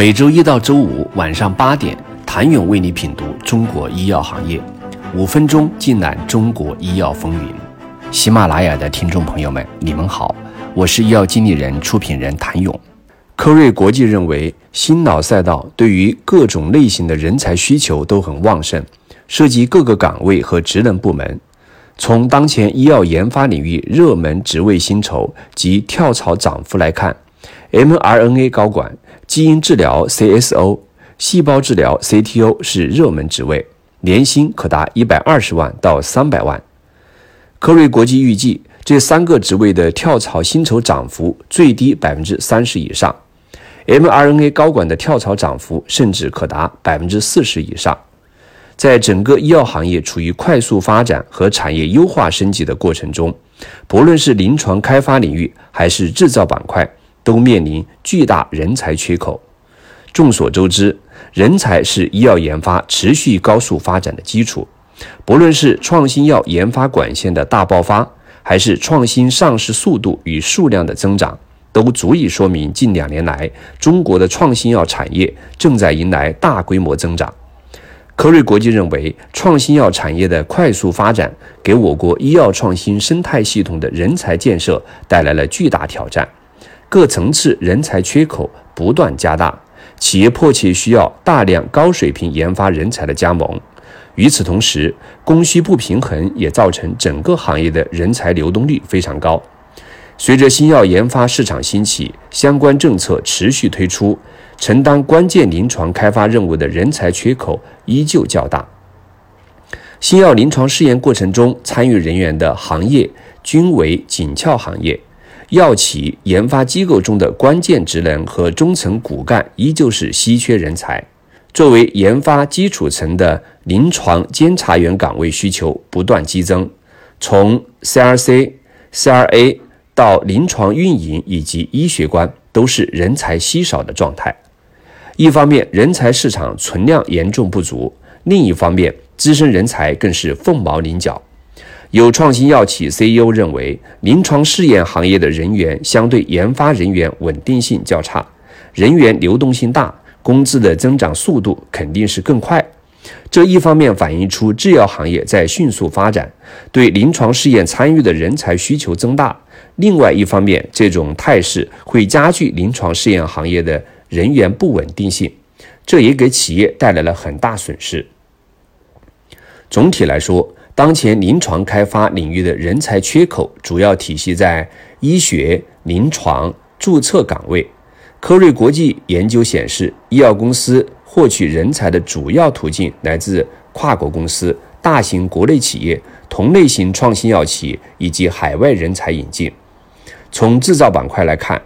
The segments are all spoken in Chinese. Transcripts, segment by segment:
每周一到周五晚上八点，谭勇为你品读中国医药行业，五分钟尽览中国医药风云。喜马拉雅的听众朋友们，你们好，我是医药经理人、出品人谭勇。科瑞国际认为，心脑赛道对于各种类型的人才需求都很旺盛，涉及各个岗位和职能部门。从当前医药研发领域热门职位薪酬及跳槽涨幅来看，mRNA 高管。基因治疗 CSO、细胞治疗 CTO 是热门职位，年薪可达一百二十万到三百万。科瑞国际预计，这三个职位的跳槽薪酬涨幅最低百分之三十以上，mRNA 高管的跳槽涨幅甚至可达百分之四十以上。在整个医药行业处于快速发展和产业优化升级的过程中，不论是临床开发领域还是制造板块。都面临巨大人才缺口。众所周知，人才是医药研发持续高速发展的基础。不论是创新药研发管线的大爆发，还是创新上市速度与数量的增长，都足以说明近两年来中国的创新药产业正在迎来大规模增长。科瑞国际认为，创新药产业的快速发展，给我国医药创新生态系统的人才建设带来了巨大挑战。各层次人才缺口不断加大，企业迫切需要大量高水平研发人才的加盟。与此同时，供需不平衡也造成整个行业的人才流动率非常高。随着新药研发市场兴起，相关政策持续推出，承担关键临床开发任务的人才缺口依旧较大。新药临床试验过程中参与人员的行业均为紧俏行业。药企研发机构中的关键职能和中层骨干依旧是稀缺人才。作为研发基础层的临床监察员岗位需求不断激增，从 CRC、CRA 到临床运营以及医学官，都是人才稀少的状态。一方面，人才市场存量严重不足；另一方面，资深人才更是凤毛麟角。有创新药企 CEO 认为，临床试验行业的人员相对研发人员稳定性较差，人员流动性大，工资的增长速度肯定是更快。这一方面反映出制药行业在迅速发展，对临床试验参与的人才需求增大；另外一方面，这种态势会加剧临床试验行业的人员不稳定性，这也给企业带来了很大损失。总体来说，当前临床开发领域的人才缺口主要体系在医学、临床、注册岗位。科瑞国际研究显示，医药公司获取人才的主要途径来自跨国公司、大型国内企业、同类型创新药企以及海外人才引进。从制造板块来看，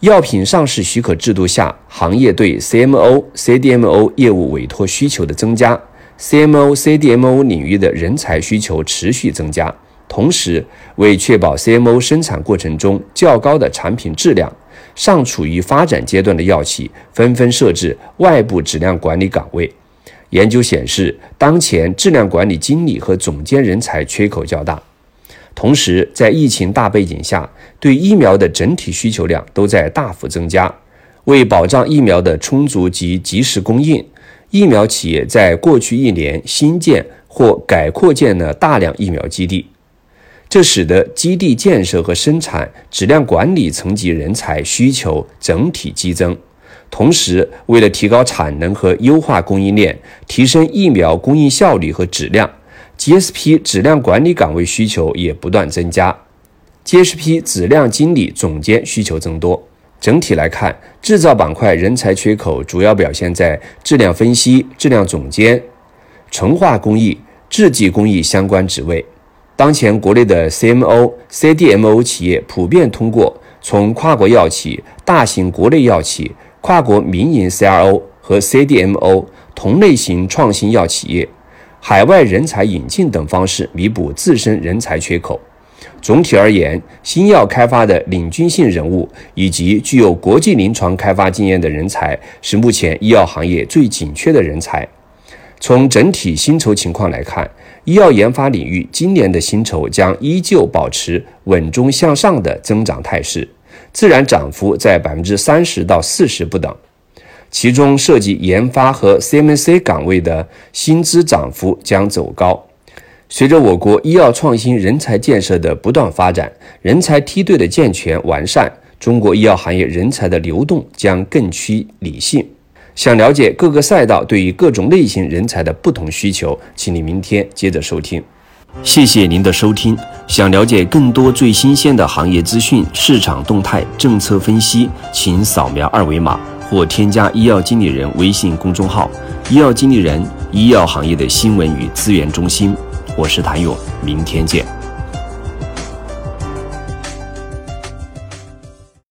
药品上市许可制度下，行业对 CMO、CDMO 业务委托需求的增加。CMO、CDMO 领域的人才需求持续增加，同时为确保 CMO 生产过程中较高的产品质量，尚处于发展阶段的药企纷纷设置外部质量管理岗位。研究显示，当前质量管理经理和总监人才缺口较大。同时，在疫情大背景下，对疫苗的整体需求量都在大幅增加，为保障疫苗的充足及及时供应。疫苗企业在过去一年新建或改扩建了大量疫苗基地，这使得基地建设和生产质量管理层级人才需求整体激增。同时，为了提高产能和优化供应链，提升疫苗供应效率和质量，GSP 质量管理岗位需求也不断增加，GSP 质量经理总监需求增多。整体来看，制造板块人才缺口主要表现在质量分析、质量总监、纯化工艺、制剂工艺相关职位。当前国内的 CMO、CDMO 企业普遍通过从跨国药企、大型国内药企、跨国民营 CRO 和 CDMO 同类型创新药企业、海外人才引进等方式弥补自身人才缺口。总体而言，新药开发的领军性人物以及具有国际临床开发经验的人才，是目前医药行业最紧缺的人才。从整体薪酬情况来看，医药研发领域今年的薪酬将依旧保持稳中向上的增长态势，自然涨幅在百分之三十到四十不等。其中涉及研发和 CMC 岗位的薪资涨幅将走高。随着我国医药创新人才建设的不断发展，人才梯队的健全完善，中国医药行业人才的流动将更趋理性。想了解各个赛道对于各种类型人才的不同需求，请你明天接着收听。谢谢您的收听。想了解更多最新鲜的行业资讯、市场动态、政策分析，请扫描二维码或添加医药经理人微信公众号“医药经理人”——医药行业的新闻与资源中心。我是谭勇，明天见。